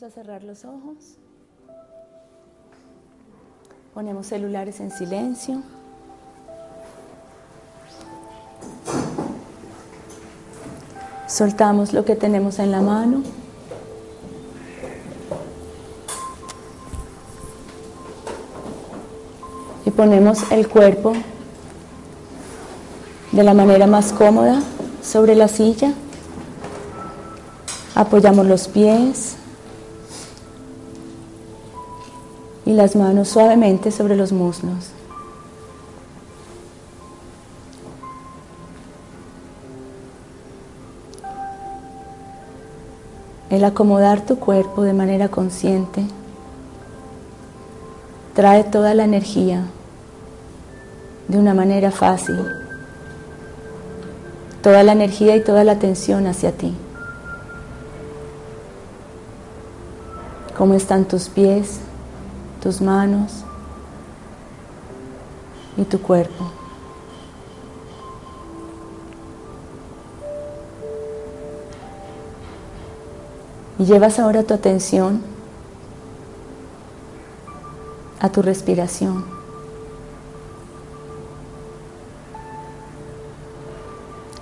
Vamos a cerrar los ojos. Ponemos celulares en silencio. Soltamos lo que tenemos en la mano. Y ponemos el cuerpo de la manera más cómoda sobre la silla. Apoyamos los pies y las manos suavemente sobre los muslos. El acomodar tu cuerpo de manera consciente trae toda la energía de una manera fácil, toda la energía y toda la atención hacia ti. ¿Cómo están tus pies, tus manos y tu cuerpo? Y llevas ahora tu atención a tu respiración.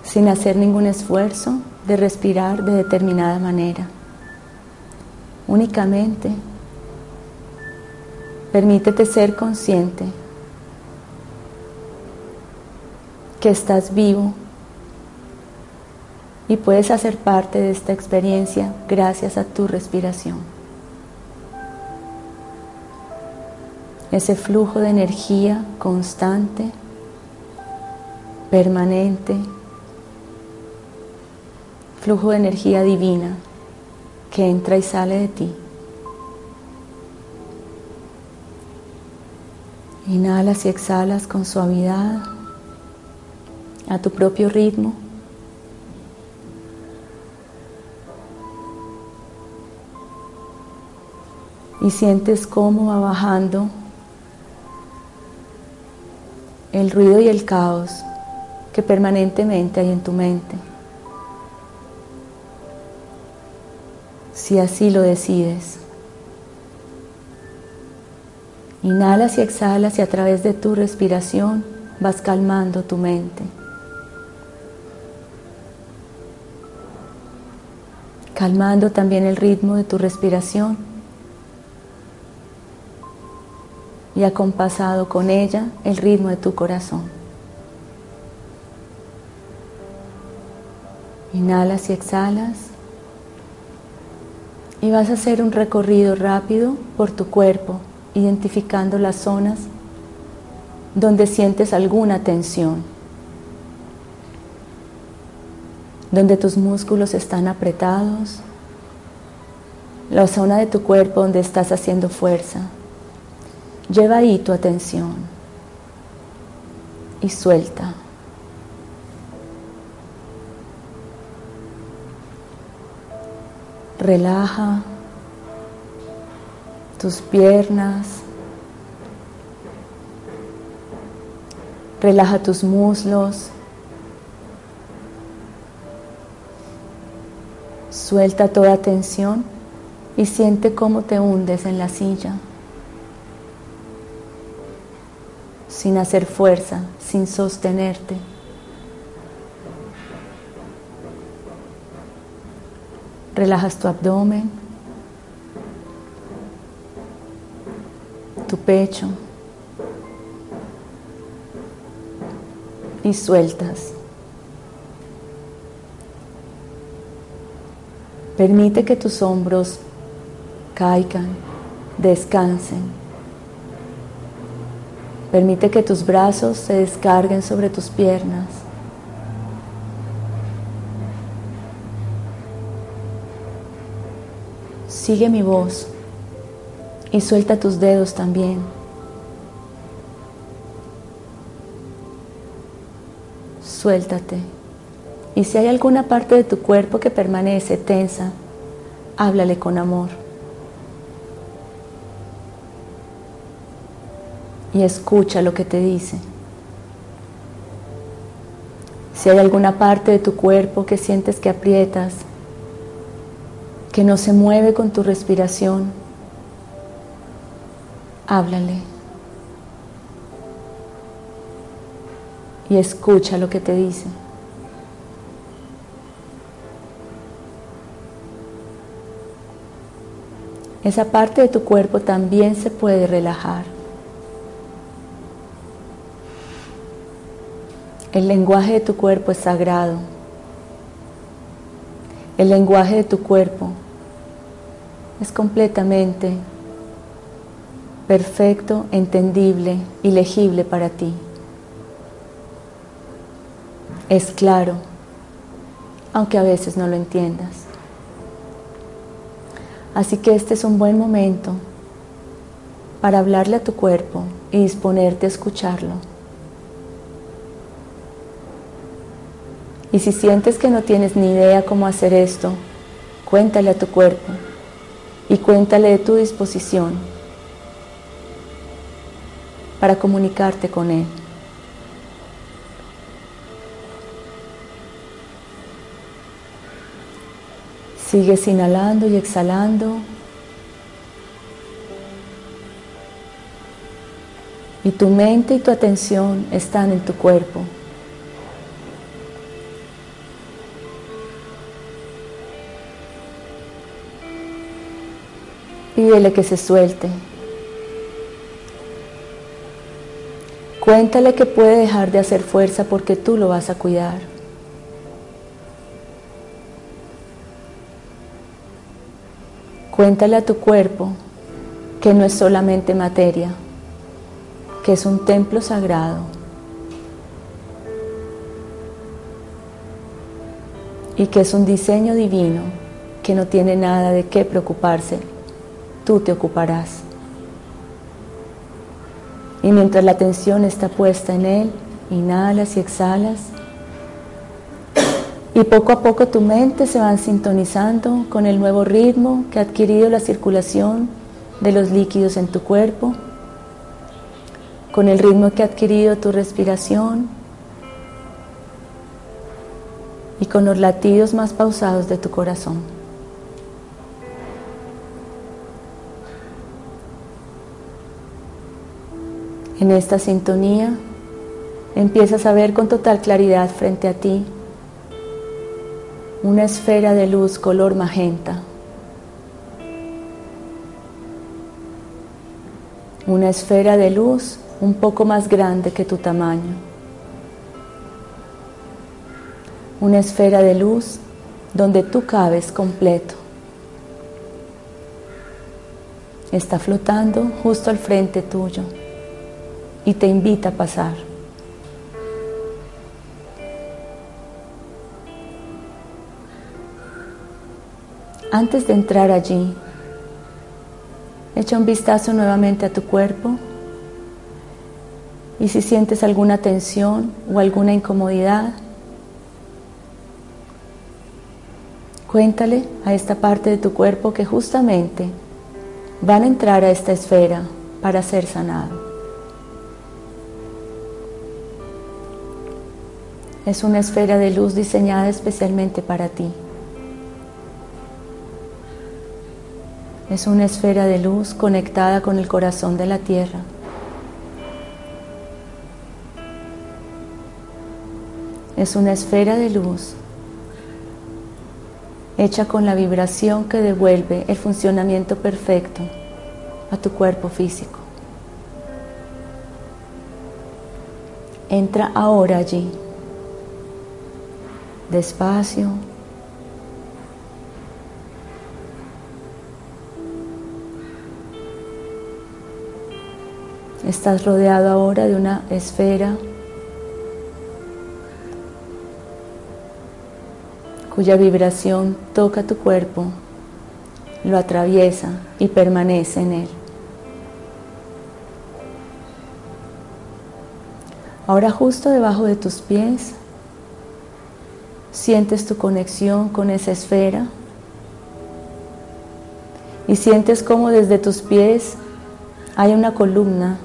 Sin hacer ningún esfuerzo de respirar de determinada manera. Únicamente permítete ser consciente que estás vivo y puedes hacer parte de esta experiencia gracias a tu respiración. Ese flujo de energía constante, permanente, flujo de energía divina que entra y sale de ti. Inhalas y exhalas con suavidad a tu propio ritmo. y sientes cómo va bajando el ruido y el caos que permanentemente hay en tu mente. Si así lo decides. Inhalas y exhalas y a través de tu respiración vas calmando tu mente. Calmando también el ritmo de tu respiración y acompasado con ella el ritmo de tu corazón. Inhalas y exhalas y vas a hacer un recorrido rápido por tu cuerpo, identificando las zonas donde sientes alguna tensión, donde tus músculos están apretados, la zona de tu cuerpo donde estás haciendo fuerza. Lleva ahí tu atención y suelta. Relaja tus piernas. Relaja tus muslos. Suelta toda tensión y siente cómo te hundes en la silla. sin hacer fuerza, sin sostenerte. Relajas tu abdomen, tu pecho y sueltas. Permite que tus hombros caigan, descansen. Permite que tus brazos se descarguen sobre tus piernas. sigue mi voz y suelta tus dedos también. Suéltate. Y si hay alguna parte de tu cuerpo que permanece tensa, háblale con amor. Y escucha lo que te dice. Si hay alguna parte de tu cuerpo que sientes que aprietas, que no se mueve con tu respiración, háblale. Y escucha lo que te dice. Esa parte de tu cuerpo también se puede relajar. El lenguaje de tu cuerpo es sagrado. El lenguaje de tu cuerpo es completamente perfecto, entendible y legible para ti. Es claro, aunque a veces no lo entiendas. Así que este es un buen momento para hablarle a tu cuerpo y disponerte a escucharlo. Y si sientes que no tienes ni idea cómo hacer esto, cuéntale a tu cuerpo y cuéntale de tu disposición para comunicarte con Él. Sigues inhalando y exhalando. Y tu mente y tu atención están en tu cuerpo. Pídele que se suelte. Cuéntale que puede dejar de hacer fuerza porque tú lo vas a cuidar. Cuéntale a tu cuerpo que no es solamente materia, que es un templo sagrado. Y que es un diseño divino que no tiene nada de qué preocuparse tú te ocuparás. Y mientras la atención está puesta en Él, inhalas y exhalas. Y poco a poco tu mente se va sintonizando con el nuevo ritmo que ha adquirido la circulación de los líquidos en tu cuerpo, con el ritmo que ha adquirido tu respiración y con los latidos más pausados de tu corazón. En esta sintonía empiezas a ver con total claridad frente a ti una esfera de luz color magenta. Una esfera de luz un poco más grande que tu tamaño. Una esfera de luz donde tú cabes completo. Está flotando justo al frente tuyo y te invita a pasar. Antes de entrar allí, echa un vistazo nuevamente a tu cuerpo y si sientes alguna tensión o alguna incomodidad, cuéntale a esta parte de tu cuerpo que justamente van a entrar a esta esfera para ser sanado. Es una esfera de luz diseñada especialmente para ti. Es una esfera de luz conectada con el corazón de la tierra. Es una esfera de luz hecha con la vibración que devuelve el funcionamiento perfecto a tu cuerpo físico. Entra ahora allí despacio. Estás rodeado ahora de una esfera cuya vibración toca tu cuerpo lo atraviesa y permanece en él. Ahora justo debajo de tus pies sientes tu conexión con esa esfera y sientes como desde tus pies hay una columna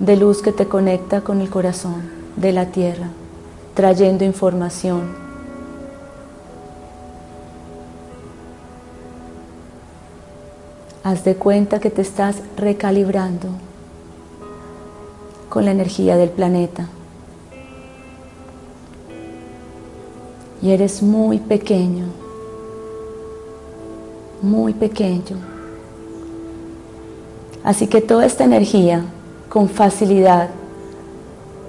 de luz que te conecta con el corazón de la tierra, trayendo información. Haz de cuenta que te estás recalibrando con la energía del planeta. Y eres muy pequeño, muy pequeño. Así que toda esta energía con facilidad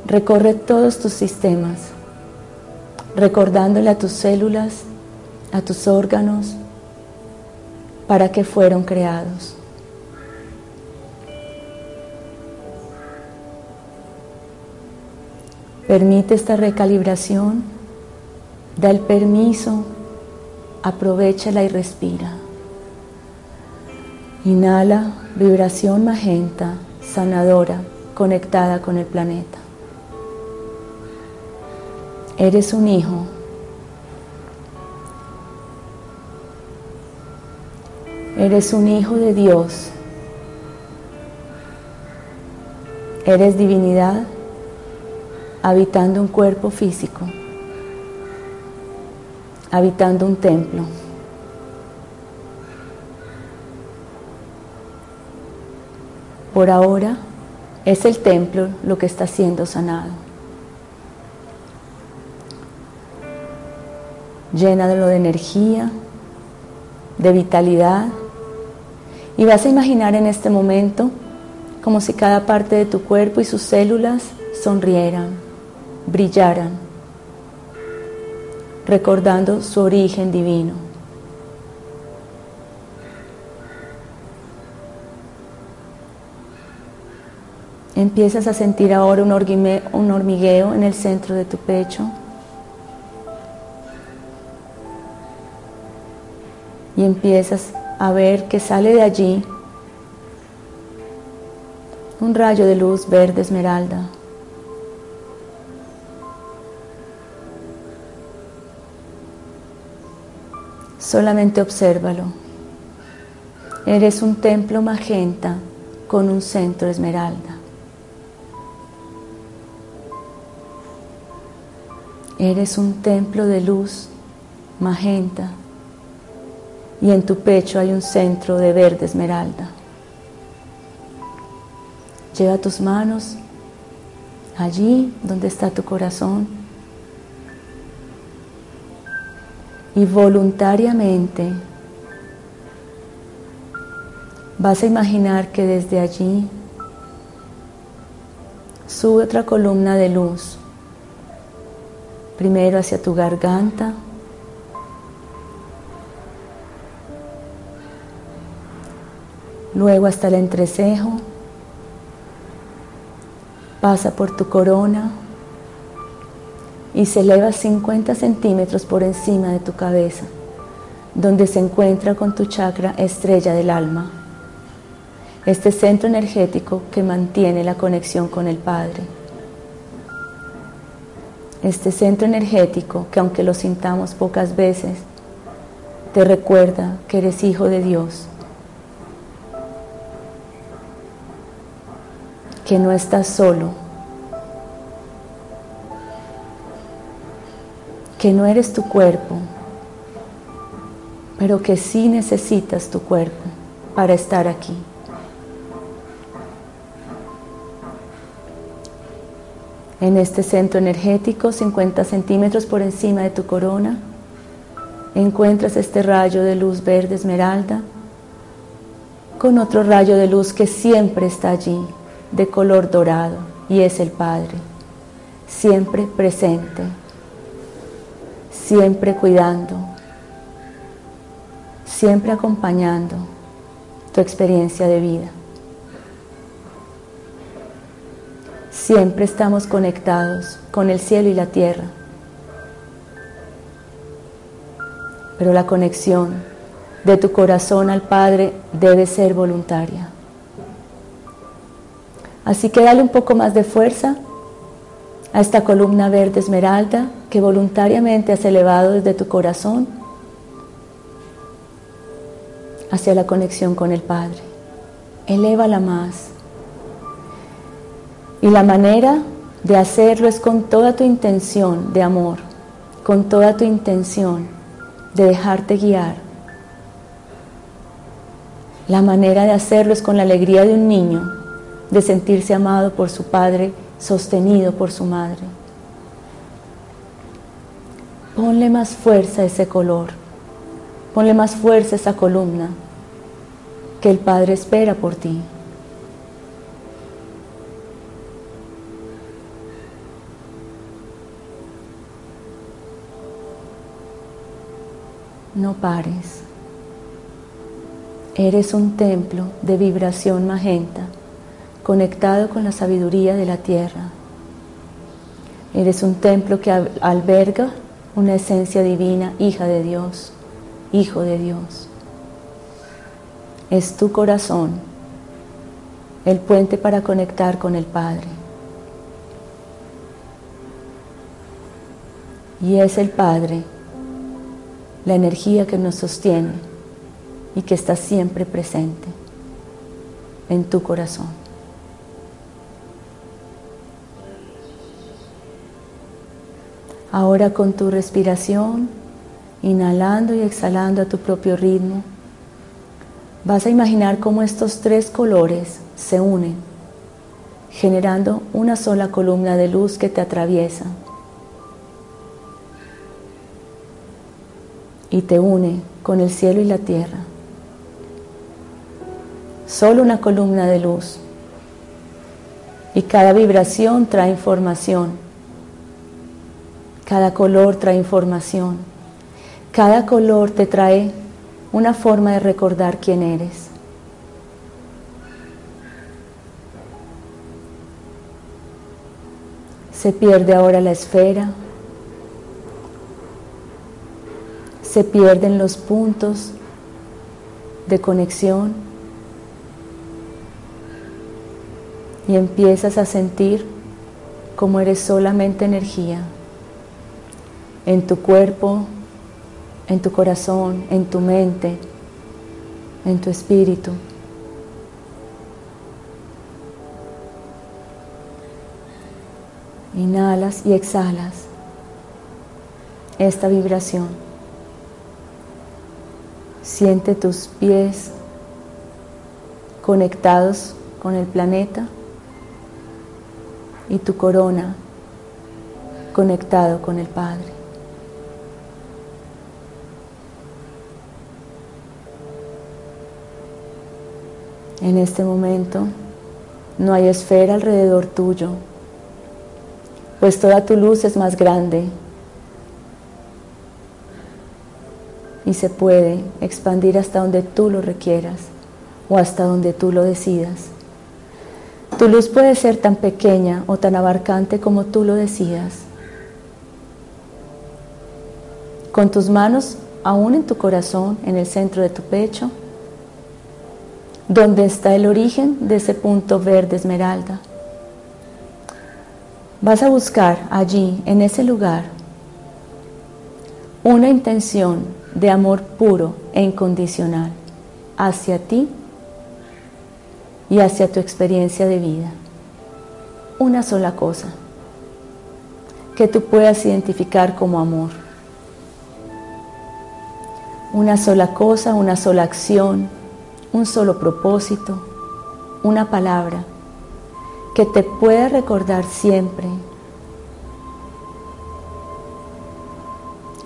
recorre todos tus sistemas, recordándole a tus células, a tus órganos, para que fueron creados. Permite esta recalibración, da el permiso, aprovechala y respira. Inhala vibración magenta, sanadora, conectada con el planeta. Eres un hijo. Eres un hijo de Dios. Eres divinidad habitando un cuerpo físico, habitando un templo. Por ahora es el templo lo que está siendo sanado. Llénalo de energía, de vitalidad y vas a imaginar en este momento como si cada parte de tu cuerpo y sus células sonrieran brillaran, recordando su origen divino. Empiezas a sentir ahora un, hormigueo en el centro de tu pecho. Y empiezas a ver que sale de allí un rayo de luz verde esmeralda. Solamente obsérvalo. Eres un templo magenta con un centro esmeralda. Eres un templo de luz magenta y en tu pecho hay un centro de verde esmeralda. Lleva tus manos allí donde está tu corazón y voluntariamente. Vas a imaginar que desde allí sube otra columna de luz, primero hacia tu garganta, luego hasta el entrecejo, pasa por tu corona, y se eleva 50 centímetros por encima de tu cabeza, donde se encuentra con tu chakra estrella del alma, este centro energético que mantiene la conexión con el Padre. Este centro energético que aunque lo sintamos pocas veces, te recuerda que eres hijo de Dios, que no estás solo, que no eres tu cuerpo, pero que sí necesitas tu cuerpo para estar aquí. En este centro energético, 50 centímetros por encima de tu corona, encuentras este rayo de luz verde esmeralda con otro rayo de luz que siempre está allí, de color dorado, y es el Padre, siempre presente siempre cuidando, siempre acompañando tu experiencia de vida. Siempre estamos conectados con el cielo y la tierra, pero la conexión de tu corazón al Padre debe ser voluntaria. Así que dale un poco más de fuerza a esta columna verde esmeralda que voluntariamente has elevado desde tu corazón hacia la conexión con el Padre. Elévala más. Y la manera de hacerlo es con toda tu intención de amor, con toda tu intención de dejarte guiar. La manera de hacerlo es con la alegría de un niño, de sentirse amado por su padre, sostenido por su madre. Ponle más fuerza a ese color, ponle más fuerza a esa columna que el Padre espera por ti. No pares. Eres un templo de vibración magenta, conectado con la sabiduría de la tierra. Eres un templo que alberga una esencia divina, hija de Dios, hijo de Dios. Es tu corazón el puente para conectar con el Padre. Y es el Padre la energía que nos sostiene y que está siempre presente en tu corazón. Ahora con tu respiración, inhalando y exhalando a tu propio ritmo, vas a imaginar cómo estos tres colores se unen, generando una sola columna de luz que te atraviesa y te une con el cielo y la tierra. Solo una columna de luz. Y cada vibración trae información. Cada color trae información. Cada color te trae una forma de recordar quién eres. Se pierde ahora la esfera, se pierden los puntos de conexión y empiezas a sentir como eres solamente energía en tu cuerpo, en tu corazón, en tu mente, en tu espíritu. Inhalas y exhalas esta vibración. Siente tus pies conectados con el planeta y tu corona conectado con el Padre. En este momento no hay esfera alrededor tuyo, pues toda tu luz es más grande y se puede expandir hasta donde tú lo requieras o hasta donde tú lo decidas. Tu luz puede ser tan pequeña o tan abarcante como tú lo decidas. Con tus manos aún en tu corazón, en el centro de tu pecho, donde está el origen de ese punto verde esmeralda. Vas a buscar allí, en ese lugar, una intención de amor puro e incondicional hacia ti y hacia tu experiencia de vida. Una sola cosa que tú puedas identificar como amor. Una sola cosa, una sola acción, un solo propósito, una palabra que te pueda recordar siempre.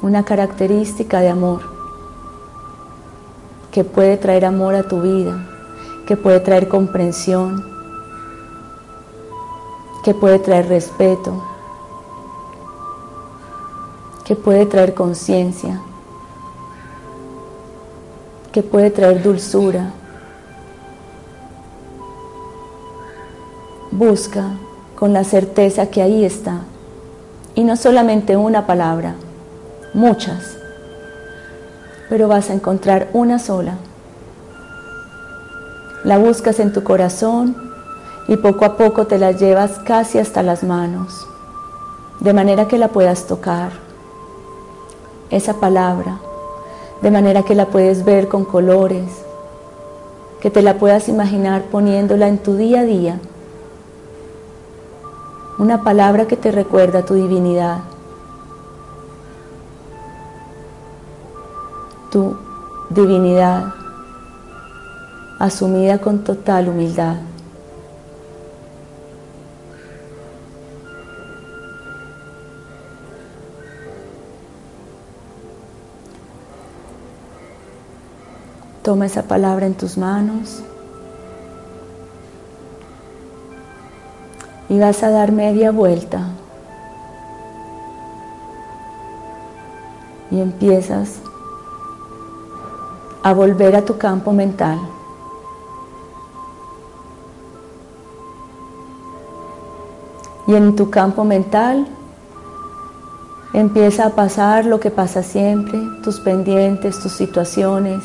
Una característica de amor que puede traer amor a tu vida, que puede traer comprensión, que puede traer respeto, que puede traer conciencia, que puede traer dulzura. Busca con la certeza que ahí está, y no solamente una palabra, muchas, pero vas a encontrar una sola. La buscas en tu corazón y poco a poco te la llevas casi hasta las manos, de manera que la puedas tocar. Esa palabra, de manera que la puedes ver con colores, que te la puedas imaginar poniéndola en tu día a día. Una palabra que te recuerda tu divinidad tu divinidad asumida con total humildad. Toma esa palabra en tus manos. Y vas a dar media vuelta. Y empiezas a volver a tu campo mental. Y en tu campo mental empieza a pasar lo que pasa siempre, tus pendientes, tus situaciones,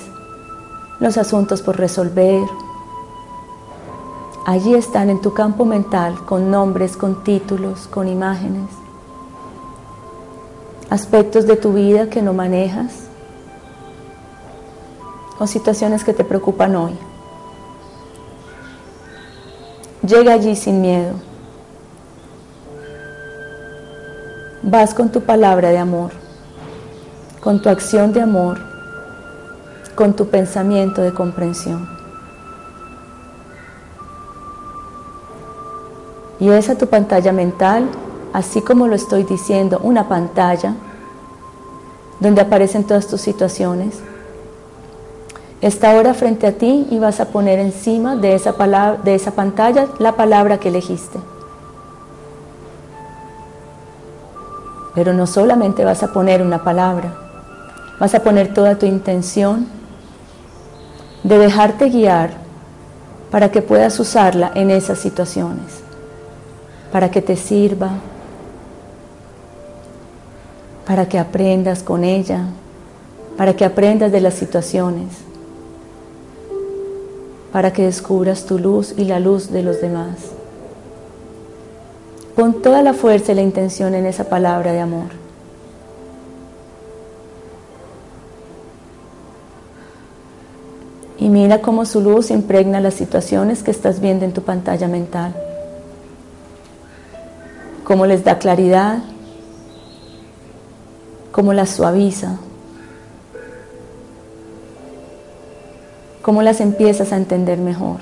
los asuntos por resolver. Allí están en tu campo mental con nombres, con títulos, con imágenes, aspectos de tu vida que no manejas o situaciones que te preocupan hoy. Llega allí sin miedo. Vas con tu palabra de amor, con tu acción de amor, con tu pensamiento de comprensión. Y esa tu pantalla mental, así como lo estoy diciendo, una pantalla donde aparecen todas tus situaciones, está ahora frente a ti y vas a poner encima de esa, palabra, de esa pantalla la palabra que elegiste. Pero no solamente vas a poner una palabra, vas a poner toda tu intención de dejarte guiar para que puedas usarla en esas situaciones, para que te sirva, para que aprendas con ella, para que aprendas de las situaciones para que descubras tu luz y la luz de los demás. Pon toda la fuerza y la intención en esa palabra de amor. Y mira cómo su luz impregna las situaciones que estás viendo en tu pantalla mental. Cómo les da claridad, cómo las suaviza. cómo las empiezas a entender mejor.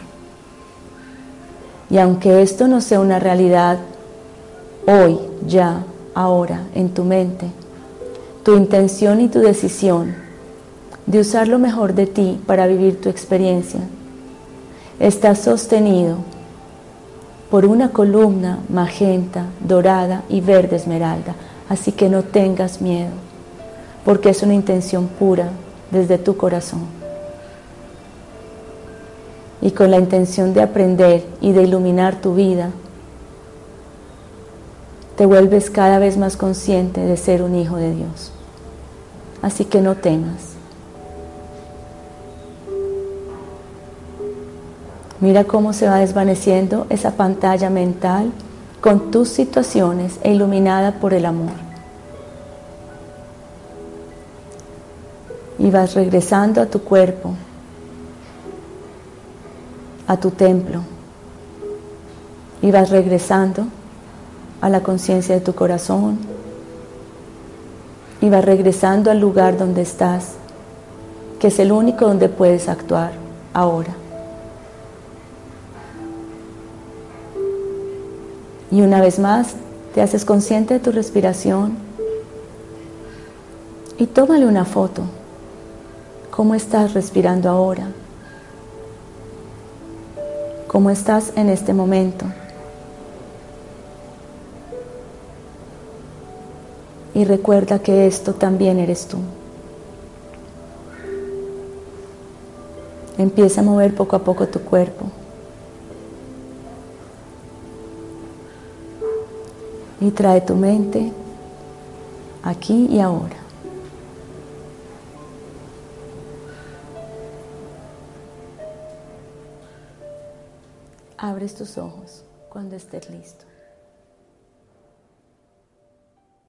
Y aunque esto no sea una realidad hoy, ya, ahora, en tu mente, tu intención y tu decisión de usar lo mejor de ti para vivir tu experiencia está sostenido por una columna magenta, dorada y verde esmeralda. Así que no tengas miedo, porque es una intención pura desde tu corazón y con la intención de aprender y de iluminar tu vida, te vuelves cada vez más consciente de ser un hijo de Dios. Así que no temas. Mira cómo se va desvaneciendo esa pantalla mental con tus situaciones e iluminada por el amor. Y vas regresando a tu cuerpo a tu templo y vas regresando a la conciencia de tu corazón y vas regresando al lugar donde estás, que es el único donde puedes actuar ahora. Y una vez más te haces consciente de tu respiración y tómale una foto. ¿Cómo estás respirando ahora? cómo estás en este momento. Y recuerda que esto también eres tú. Empieza a mover poco a poco tu cuerpo. y trae tu mente aquí y ahora. Abres tus ojos cuando estés listo.